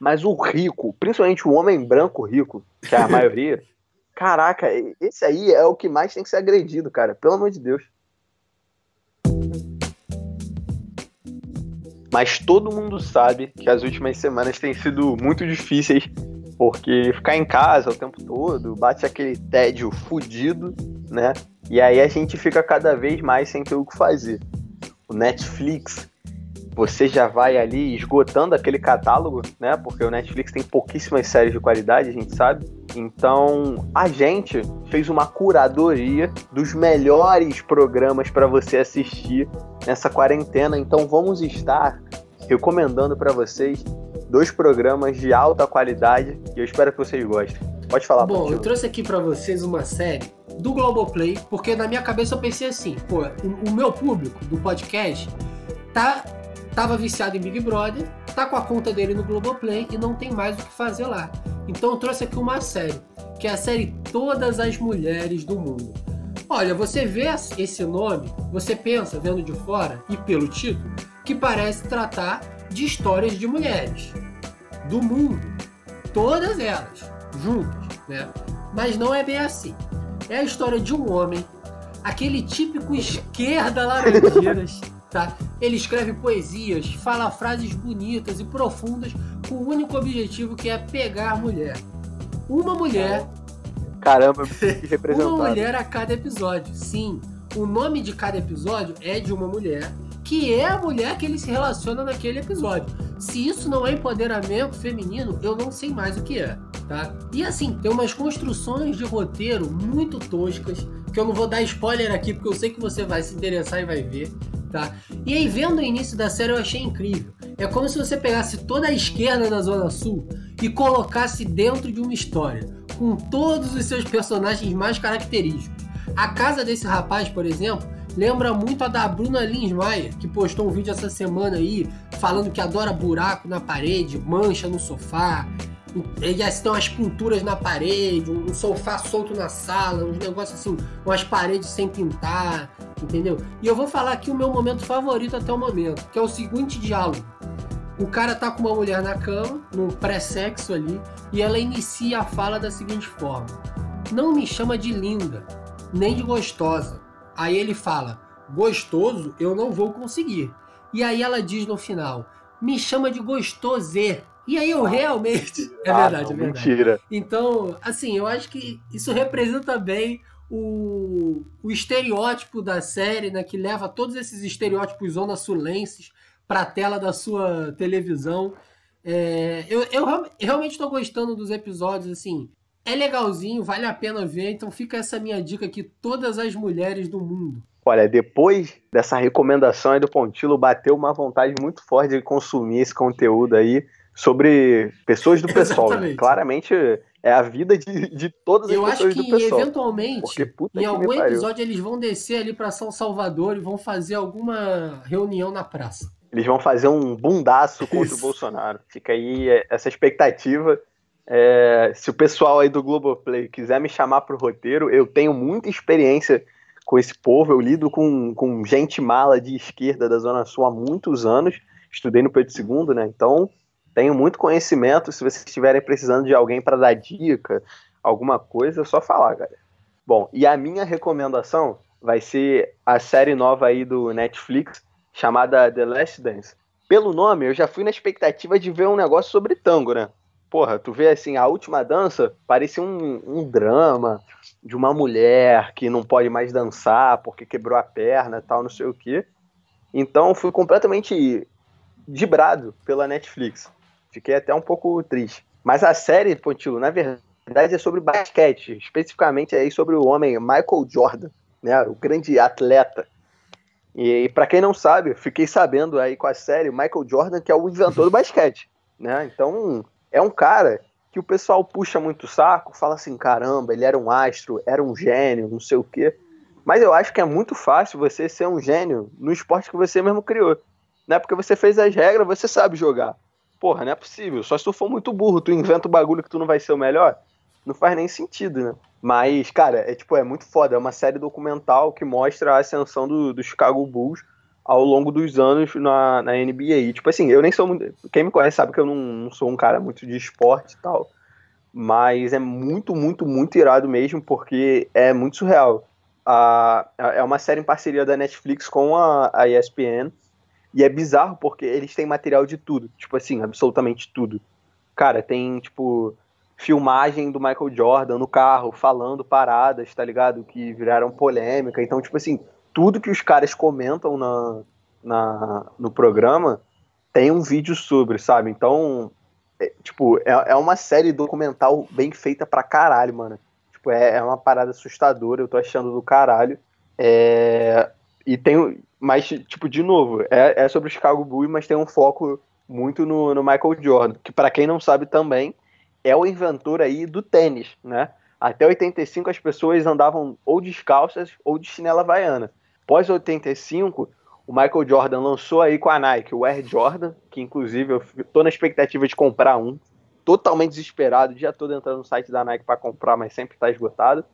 Mas o rico, principalmente o homem branco rico, que é a maioria, caraca, esse aí é o que mais tem que ser agredido, cara. Pelo amor de Deus. Mas todo mundo sabe que as últimas semanas têm sido muito difíceis, porque ficar em casa o tempo todo bate aquele tédio fudido, né? E aí a gente fica cada vez mais sem ter o que fazer. O Netflix você já vai ali esgotando aquele catálogo, né? Porque o Netflix tem pouquíssimas séries de qualidade, a gente sabe. Então, a gente fez uma curadoria dos melhores programas para você assistir nessa quarentena. Então, vamos estar recomendando para vocês dois programas de alta qualidade e eu espero que vocês gostem. Pode falar. Bom, eu trouxe aqui para vocês uma série do Globoplay, porque na minha cabeça eu pensei assim, pô, o, o meu público do podcast tá tava viciado em Big Brother, tá com a conta dele no Globoplay e não tem mais o que fazer lá. Então eu trouxe aqui uma série, que é a série Todas as Mulheres do Mundo. Olha, você vê esse nome, você pensa, vendo de fora e pelo título, que parece tratar de histórias de mulheres do mundo, todas elas, juntas, né? Mas não é bem assim. É a história de um homem, aquele típico esquerda laranjeiras Tá? Ele escreve poesias, fala frases bonitas e profundas com o único objetivo que é pegar mulher. Uma mulher. Caramba, representado. uma mulher a cada episódio. Sim, o nome de cada episódio é de uma mulher, que é a mulher que ele se relaciona naquele episódio. Se isso não é empoderamento feminino, eu não sei mais o que é, tá? E assim, tem umas construções de roteiro muito toscas, que eu não vou dar spoiler aqui porque eu sei que você vai se interessar e vai ver tá? E aí, vendo o início da série, eu achei incrível. É como se você pegasse toda a esquerda da Zona Sul e colocasse dentro de uma história, com todos os seus personagens mais característicos. A casa desse rapaz, por exemplo, lembra muito a da Bruna Linsmeyer, que postou um vídeo essa semana aí, falando que adora buraco na parede, mancha no sofá, e assim, tem umas pinturas na parede, um sofá solto na sala, uns negócios assim, umas paredes sem pintar, entendeu? E eu vou falar aqui o meu momento favorito até o momento, que é o seguinte diálogo. O cara tá com uma mulher na cama, num pré-sexo ali, e ela inicia a fala da seguinte forma: Não me chama de linda, nem de gostosa. Aí ele fala: Gostoso eu não vou conseguir. E aí ela diz no final: Me chama de gostoser e aí eu realmente. É ah, verdade, não, é verdade. Mentira. Então, assim, eu acho que isso representa bem o, o estereótipo da série, né? Que leva todos esses estereótipos zona sulenses para a tela da sua televisão. É, eu, eu, eu realmente estou gostando dos episódios, assim. É legalzinho, vale a pena ver, então fica essa minha dica aqui, todas as mulheres do mundo. Olha, depois dessa recomendação aí do Pontilo, bateu uma vontade muito forte de consumir esse conteúdo aí sobre pessoas do pessoal. Né? Claramente é a vida de, de todas as Eu pessoas do pessoal. Eu acho que eventualmente, em algum episódio, eles vão descer ali para São Salvador e vão fazer alguma reunião na praça. Eles vão fazer um bundaço contra Isso. o Bolsonaro. Fica aí é, essa expectativa. É, se o pessoal aí do Globoplay quiser me chamar para o roteiro, eu tenho muita experiência com esse povo. Eu lido com, com gente mala de esquerda da Zona Sul há muitos anos. Estudei no Pedro II, né? Então, tenho muito conhecimento. Se vocês estiverem precisando de alguém para dar dica, alguma coisa, é só falar, galera. Bom, e a minha recomendação vai ser a série nova aí do Netflix, chamada The Last Dance. Pelo nome, eu já fui na expectativa de ver um negócio sobre tango, né? Porra, tu vê assim, a última dança parecia um, um drama de uma mulher que não pode mais dançar porque quebrou a perna tal, não sei o quê. Então fui completamente dibrado pela Netflix. Fiquei até um pouco triste. Mas a série, Pontilho, na verdade é sobre basquete. Especificamente é sobre o homem Michael Jordan, né? O grande atleta. E, e para quem não sabe, fiquei sabendo aí com a série Michael Jordan, que é o inventor do basquete, né? Então, é um cara que o pessoal puxa muito saco, fala assim, caramba, ele era um astro, era um gênio, não sei o quê. Mas eu acho que é muito fácil você ser um gênio no esporte que você mesmo criou. Não é porque você fez as regras, você sabe jogar. Porra, não é possível. Só se tu for muito burro, tu inventa o bagulho que tu não vai ser o melhor. Não faz nem sentido, né? Mas, cara, é tipo, é muito foda. É uma série documental que mostra a ascensão do, do Chicago Bulls ao longo dos anos na, na NBA. E, tipo assim, eu nem sou muito. Quem me conhece sabe que eu não, não sou um cara muito de esporte e tal. Mas é muito, muito, muito irado mesmo, porque é muito surreal. A, é uma série em parceria da Netflix com a, a ESPN. E é bizarro porque eles têm material de tudo. Tipo assim, absolutamente tudo. Cara, tem, tipo, filmagem do Michael Jordan no carro, falando paradas, tá ligado? Que viraram polêmica. Então, tipo assim, tudo que os caras comentam na, na, no programa tem um vídeo sobre, sabe? Então, é, tipo, é, é uma série documental bem feita pra caralho, mano. Tipo, é, é uma parada assustadora, eu tô achando do caralho. É, e tem. Mas, tipo, de novo, é, é sobre o Chicago Bulls, mas tem um foco muito no, no Michael Jordan, que para quem não sabe também, é o inventor aí do tênis, né? Até 85 as pessoas andavam ou descalças ou de chinela havaiana. Pós 85, o Michael Jordan lançou aí com a Nike o Air Jordan, que inclusive eu tô na expectativa de comprar um, totalmente desesperado, já todo entrando no site da Nike para comprar, mas sempre está esgotado.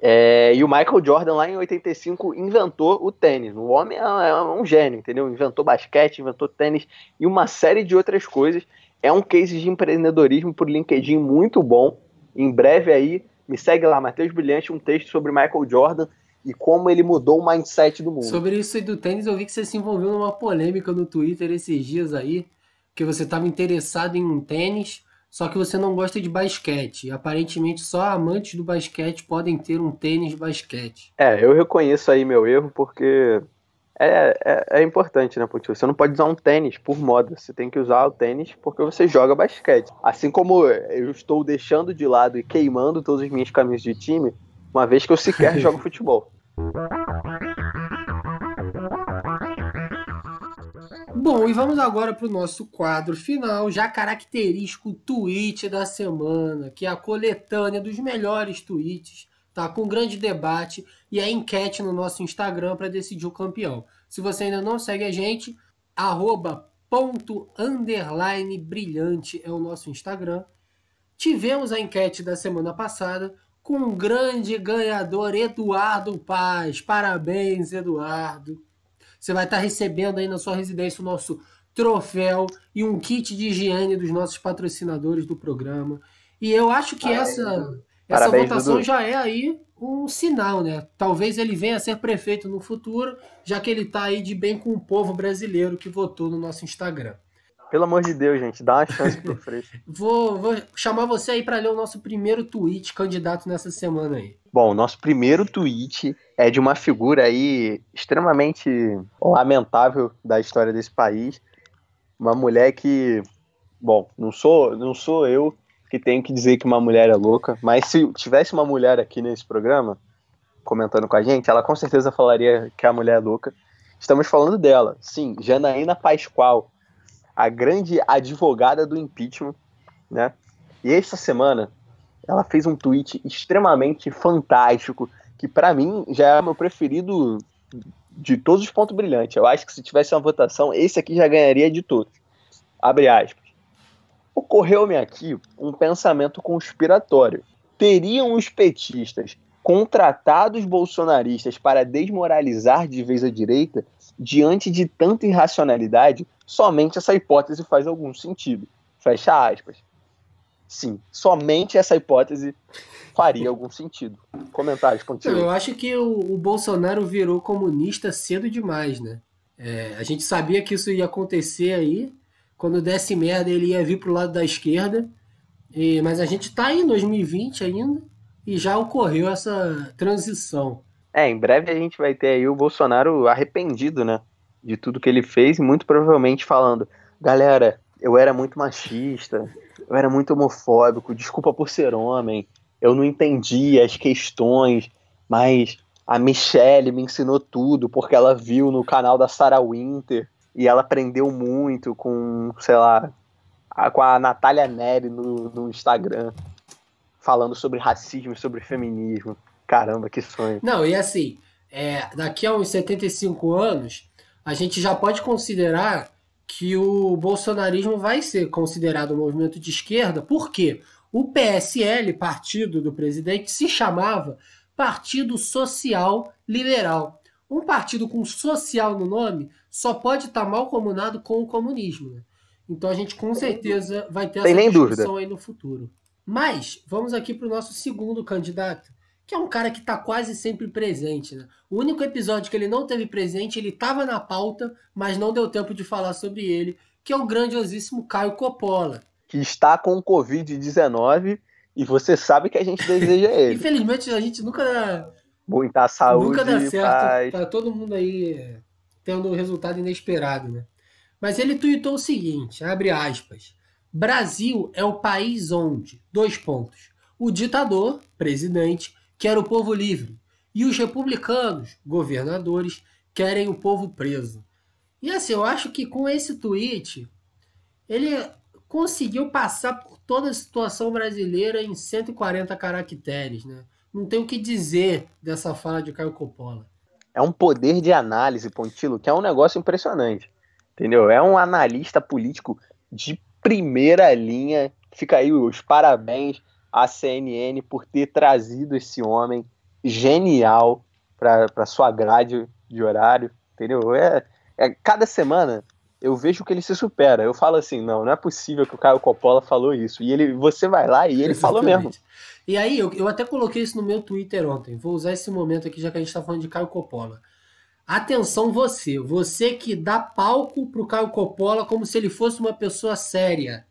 É, e o Michael Jordan, lá em 85, inventou o tênis. O homem é, é um gênio, entendeu? Inventou basquete, inventou tênis e uma série de outras coisas. É um case de empreendedorismo por LinkedIn muito bom. Em breve aí, me segue lá, Matheus Brilhante, um texto sobre Michael Jordan e como ele mudou o mindset do mundo. Sobre isso aí do tênis, eu vi que você se envolveu numa polêmica no Twitter esses dias aí, que você estava interessado em um tênis só que você não gosta de basquete. Aparentemente, só amantes do basquete podem ter um tênis de basquete. É, eu reconheço aí meu erro porque é, é, é importante, né, Putinho? Você não pode usar um tênis por moda. Você tem que usar o tênis porque você joga basquete. Assim como eu estou deixando de lado e queimando todos os meus caminhos de time, uma vez que eu sequer jogo futebol. Bom, e vamos agora para o nosso quadro final, já característico tweet da semana, que é a coletânea dos melhores tweets, tá? Com grande debate e a enquete no nosso Instagram para decidir o campeão. Se você ainda não segue a gente, arroba ponto underline brilhante é o nosso Instagram. Tivemos a enquete da semana passada com o grande ganhador Eduardo Paz. Parabéns, Eduardo. Você vai estar recebendo aí na sua residência o nosso troféu e um kit de higiene dos nossos patrocinadores do programa. E eu acho que Parabéns, essa, essa votação Dudu. já é aí um sinal, né? Talvez ele venha a ser prefeito no futuro, já que ele está aí de bem com o povo brasileiro que votou no nosso Instagram. Pelo amor de Deus, gente, dá uma chance pro Freixo. vou, vou chamar você aí para ler o nosso primeiro tweet candidato nessa semana aí. Bom, nosso primeiro tweet é de uma figura aí extremamente lamentável da história desse país. Uma mulher que, bom, não sou, não sou eu que tenho que dizer que uma mulher é louca, mas se tivesse uma mulher aqui nesse programa comentando com a gente, ela com certeza falaria que a mulher é louca. Estamos falando dela, sim, Janaína Pascoal, a grande advogada do impeachment, né? E esta semana ela fez um tweet extremamente fantástico, que para mim já é o meu preferido de todos os pontos brilhantes. Eu acho que se tivesse uma votação, esse aqui já ganharia de todos. Abre aspas. Ocorreu-me aqui um pensamento conspiratório. Teriam os petistas contratado os bolsonaristas para desmoralizar de vez a direita, diante de tanta irracionalidade, somente essa hipótese faz algum sentido. Fecha aspas. Sim, somente essa hipótese faria algum sentido. Comentários, continua. Eu acho que o, o, Bolsonaro virou comunista cedo demais, né? É, a gente sabia que isso ia acontecer aí. Quando desse merda, ele ia vir pro lado da esquerda. E, mas a gente tá em 2020 ainda e já ocorreu essa transição. É, em breve a gente vai ter aí o Bolsonaro arrependido, né? De tudo que ele fez e muito provavelmente falando: galera, eu era muito machista, eu era muito homofóbico, desculpa por ser homem, eu não entendi as questões, mas a Michelle me ensinou tudo porque ela viu no canal da Sarah Winter e ela aprendeu muito com, sei lá, a, com a Natália Neri no, no Instagram, falando sobre racismo, sobre feminismo. Caramba, que sonho. Não, e assim, é, daqui a uns 75 anos, a gente já pode considerar que o bolsonarismo vai ser considerado um movimento de esquerda, porque o PSL, partido do presidente, se chamava Partido Social Liberal. Um partido com social no nome só pode estar mal comunado com o comunismo. Né? Então a gente com certeza vai ter Tem essa discussão dúvida. aí no futuro. Mas vamos aqui para o nosso segundo candidato, que é um cara que está quase sempre presente. Né? O único episódio que ele não teve presente, ele estava na pauta, mas não deu tempo de falar sobre ele, que é o grandiosíssimo Caio Coppola. Que está com Covid-19 e você sabe que a gente deseja ele. Infelizmente a gente nunca dá, Muita saúde, nunca dá certo. Tá todo mundo aí é, tendo um resultado inesperado, né? Mas ele tuitou o seguinte, abre aspas. Brasil é o país onde, dois pontos, o ditador, presidente, quer o povo livre e os republicanos, governadores, querem o povo preso. E assim, eu acho que com esse tweet, ele conseguiu passar por toda a situação brasileira em 140 caracteres, né? Não tem o que dizer dessa fala de Caio Coppola. É um poder de análise, Pontilo, que é um negócio impressionante. Entendeu? É um analista político de primeira linha. Fica aí os parabéns à CNN por ter trazido esse homem genial para sua grade de horário. Entendeu? É, é, cada semana eu vejo que ele se supera. Eu falo assim, não, não é possível que o Caio Coppola falou isso. E ele, você vai lá e ele falou mesmo. Exatamente. E aí, eu, eu até coloquei isso no meu Twitter ontem. Vou usar esse momento aqui, já que a gente está falando de Caio Coppola. Atenção você, você que dá palco pro Caio Coppola como se ele fosse uma pessoa séria.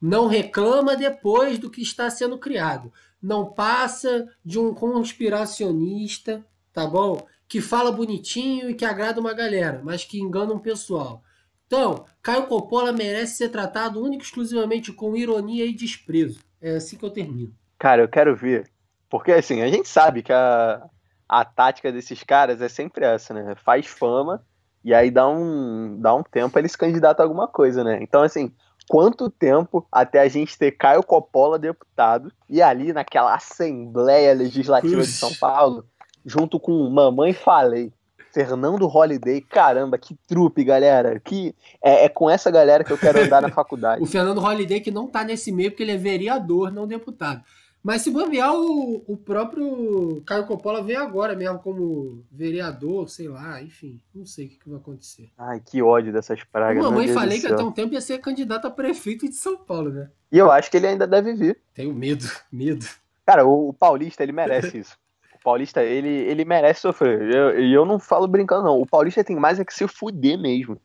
Não reclama depois do que está sendo criado. Não passa de um conspiracionista, tá bom? Que fala bonitinho e que agrada uma galera, mas que engana um pessoal. Então, Caio Coppola merece ser tratado único e exclusivamente com ironia e desprezo. É assim que eu termino. Cara, eu quero ver. Porque assim, a gente sabe que a, a tática desses caras é sempre essa, né? Faz fama e aí dá um, dá um tempo ele se candidata a alguma coisa, né? Então, assim, quanto tempo até a gente ter Caio Coppola deputado e ali naquela Assembleia Legislativa de. São Paulo, junto com Mamãe Falei, Fernando Holliday, caramba, que trupe, galera. Que é, é com essa galera que eu quero andar na faculdade. O Fernando Holliday que não tá nesse meio porque ele é vereador, não deputado. Mas se bobear, o, o próprio Caio Coppola vem agora mesmo como vereador, sei lá, enfim. Não sei o que, que vai acontecer. Ai, que ódio dessas pragas. Mamãe falei que até um tempo ia ser candidato a prefeito de São Paulo, né? E eu acho que ele ainda deve vir. Tenho medo, medo. Cara, o, o Paulista, ele merece isso. O Paulista, ele, ele merece sofrer. E eu, eu não falo brincando, não. O Paulista tem mais é que se fuder mesmo.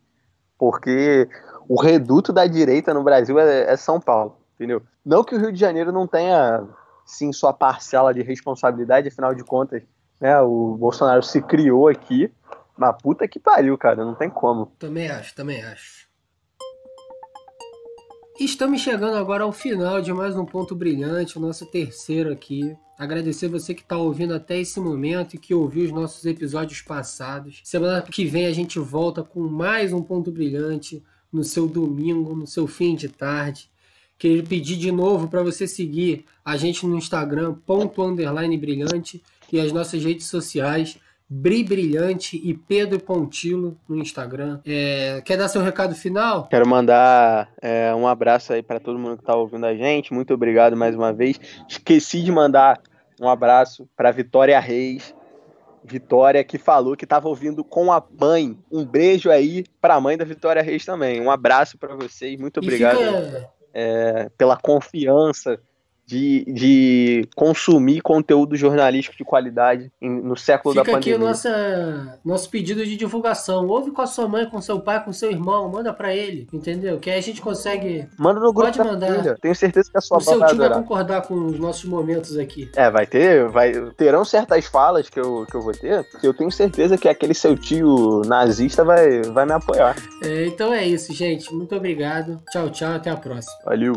Porque o reduto da direita no Brasil é, é São Paulo, entendeu? Não que o Rio de Janeiro não tenha, sim, sua parcela de responsabilidade, afinal de contas, né, o Bolsonaro se criou aqui. Mas puta que pariu, cara, não tem como. Também acho, também acho. Estamos chegando agora ao final de mais um ponto brilhante, o nosso terceiro aqui. Agradecer você que está ouvindo até esse momento e que ouviu os nossos episódios passados. Semana que vem a gente volta com mais um ponto brilhante no seu domingo, no seu fim de tarde. Queria pedir de novo para você seguir a gente no Instagram, ponto underline brilhante, e as nossas redes sociais, Bri Brilhante e Pedro Pontilo no Instagram. É, quer dar seu recado final? Quero mandar é, um abraço aí para todo mundo que tá ouvindo a gente. Muito obrigado mais uma vez. Esqueci de mandar um abraço para Vitória Reis. Vitória que falou que estava ouvindo com a mãe. Um beijo aí para a mãe da Vitória Reis também. Um abraço para vocês. Muito obrigado E fica, é, pela confiança de, de consumir conteúdo jornalístico de qualidade em- no século da fica aqui pandemia. o nossa, nosso pedido de divulgação. Ouve com a sua mãe, com seu pai, com seu irmão. Manda para ele, entendeu? Que aí a gente consegue. Manda no grupo Pode da mandar. família. Tenho certeza que a sua O seu vai tio vai concordar com os nossos momentos aqui. É, vai ter, vai, terão certas falas que eu, que eu vou ter, que eu tenho certeza que aquele seu tio nazista vai, vai me apoiar. É, então é isso, gente. Muito obrigado. Tchau, tchau. Até a próxima. Valeu.